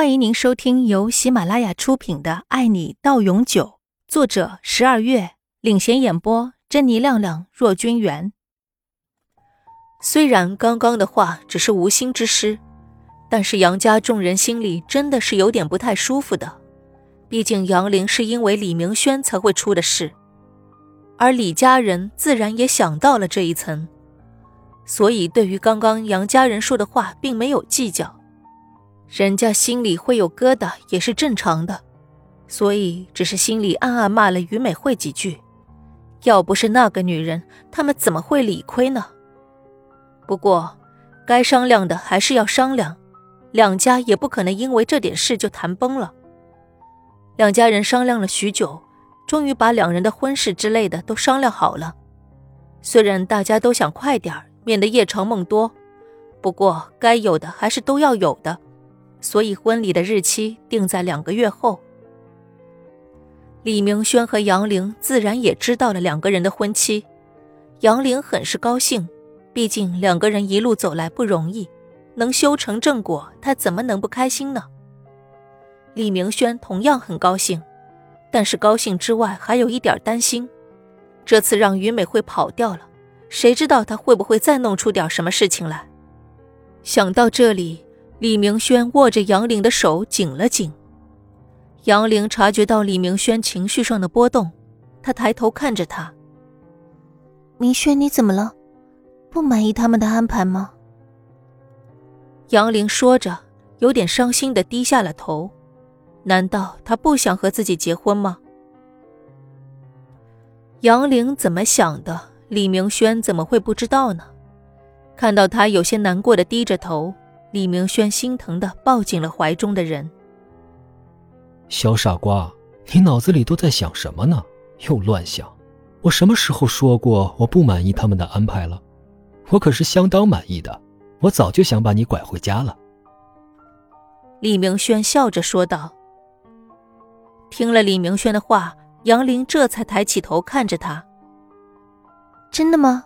欢迎您收听由喜马拉雅出品的《爱你到永久》，作者十二月领衔演播，珍妮、亮亮、若君元。虽然刚刚的话只是无心之失，但是杨家众人心里真的是有点不太舒服的。毕竟杨玲是因为李明轩才会出的事，而李家人自然也想到了这一层，所以对于刚刚杨家人说的话，并没有计较。人家心里会有疙瘩也是正常的，所以只是心里暗暗骂了于美惠几句。要不是那个女人，他们怎么会理亏呢？不过，该商量的还是要商量，两家也不可能因为这点事就谈崩了。两家人商量了许久，终于把两人的婚事之类的都商量好了。虽然大家都想快点免得夜长梦多，不过该有的还是都要有的。所以婚礼的日期定在两个月后。李明轩和杨玲自然也知道了两个人的婚期，杨玲很是高兴，毕竟两个人一路走来不容易，能修成正果，她怎么能不开心呢？李明轩同样很高兴，但是高兴之外还有一点担心，这次让于美惠跑掉了，谁知道她会不会再弄出点什么事情来？想到这里。李明轩握着杨玲的手紧了紧，杨玲察觉到李明轩情绪上的波动，她抬头看着他：“明轩，你怎么了？不满意他们的安排吗？”杨玲说着，有点伤心的低下了头。难道他不想和自己结婚吗？杨玲怎么想的，李明轩怎么会不知道呢？看到他有些难过的低着头。李明轩心疼的抱紧了怀中的人。小傻瓜，你脑子里都在想什么呢？又乱想！我什么时候说过我不满意他们的安排了？我可是相当满意的，我早就想把你拐回家了。李明轩笑着说道。听了李明轩的话，杨玲这才抬起头看着他。真的吗？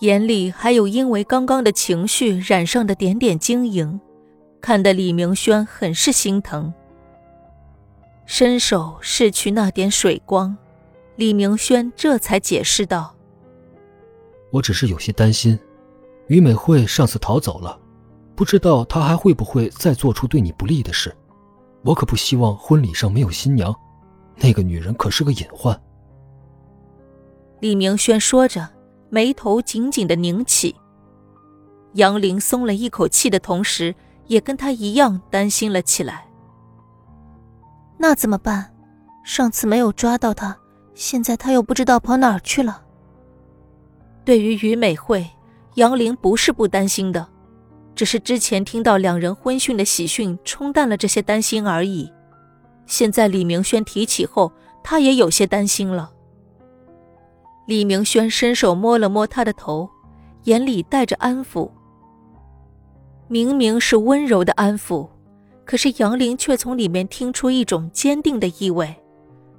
眼里还有因为刚刚的情绪染上的点点晶莹，看得李明轩很是心疼。伸手拭去那点水光，李明轩这才解释道：“我只是有些担心，于美惠上次逃走了，不知道她还会不会再做出对你不利的事。我可不希望婚礼上没有新娘，那个女人可是个隐患。”李明轩说着。眉头紧紧的拧起，杨玲松了一口气的同时，也跟他一样担心了起来。那怎么办？上次没有抓到他，现在他又不知道跑哪儿去了。对于于美惠，杨玲不是不担心的，只是之前听到两人婚讯的喜讯冲淡了这些担心而已。现在李明轩提起后，他也有些担心了。李明轩伸手摸了摸他的头，眼里带着安抚。明明是温柔的安抚，可是杨玲却从里面听出一种坚定的意味，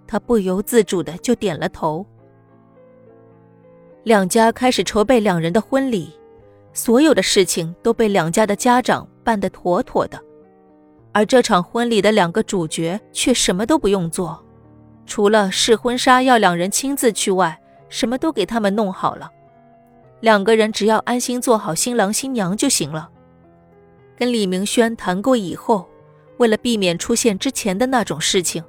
她不由自主的就点了头。两家开始筹备两人的婚礼，所有的事情都被两家的家长办得妥妥的，而这场婚礼的两个主角却什么都不用做，除了试婚纱要两人亲自去外。什么都给他们弄好了，两个人只要安心做好新郎新娘就行了。跟李明轩谈过以后，为了避免出现之前的那种事情，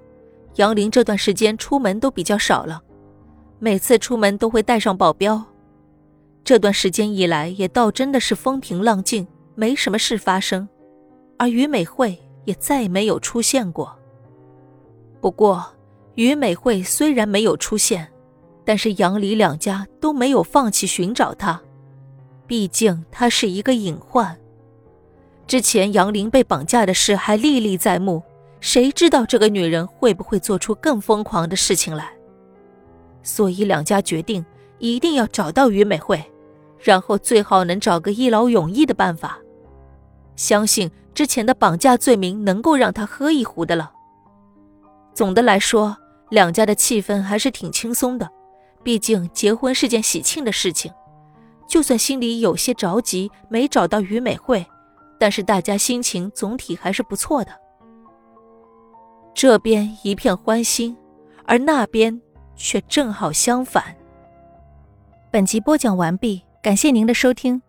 杨林这段时间出门都比较少了，每次出门都会带上保镖。这段时间以来，也倒真的是风平浪静，没什么事发生，而于美惠也再没有出现过。不过，于美惠虽然没有出现，但是杨李两家都没有放弃寻找他，毕竟他是一个隐患。之前杨林被绑架的事还历历在目，谁知道这个女人会不会做出更疯狂的事情来？所以两家决定一定要找到于美惠，然后最好能找个一劳永逸的办法。相信之前的绑架罪名能够让他喝一壶的了。总的来说，两家的气氛还是挺轻松的。毕竟结婚是件喜庆的事情，就算心里有些着急，没找到于美惠，但是大家心情总体还是不错的。这边一片欢欣，而那边却正好相反。本集播讲完毕，感谢您的收听。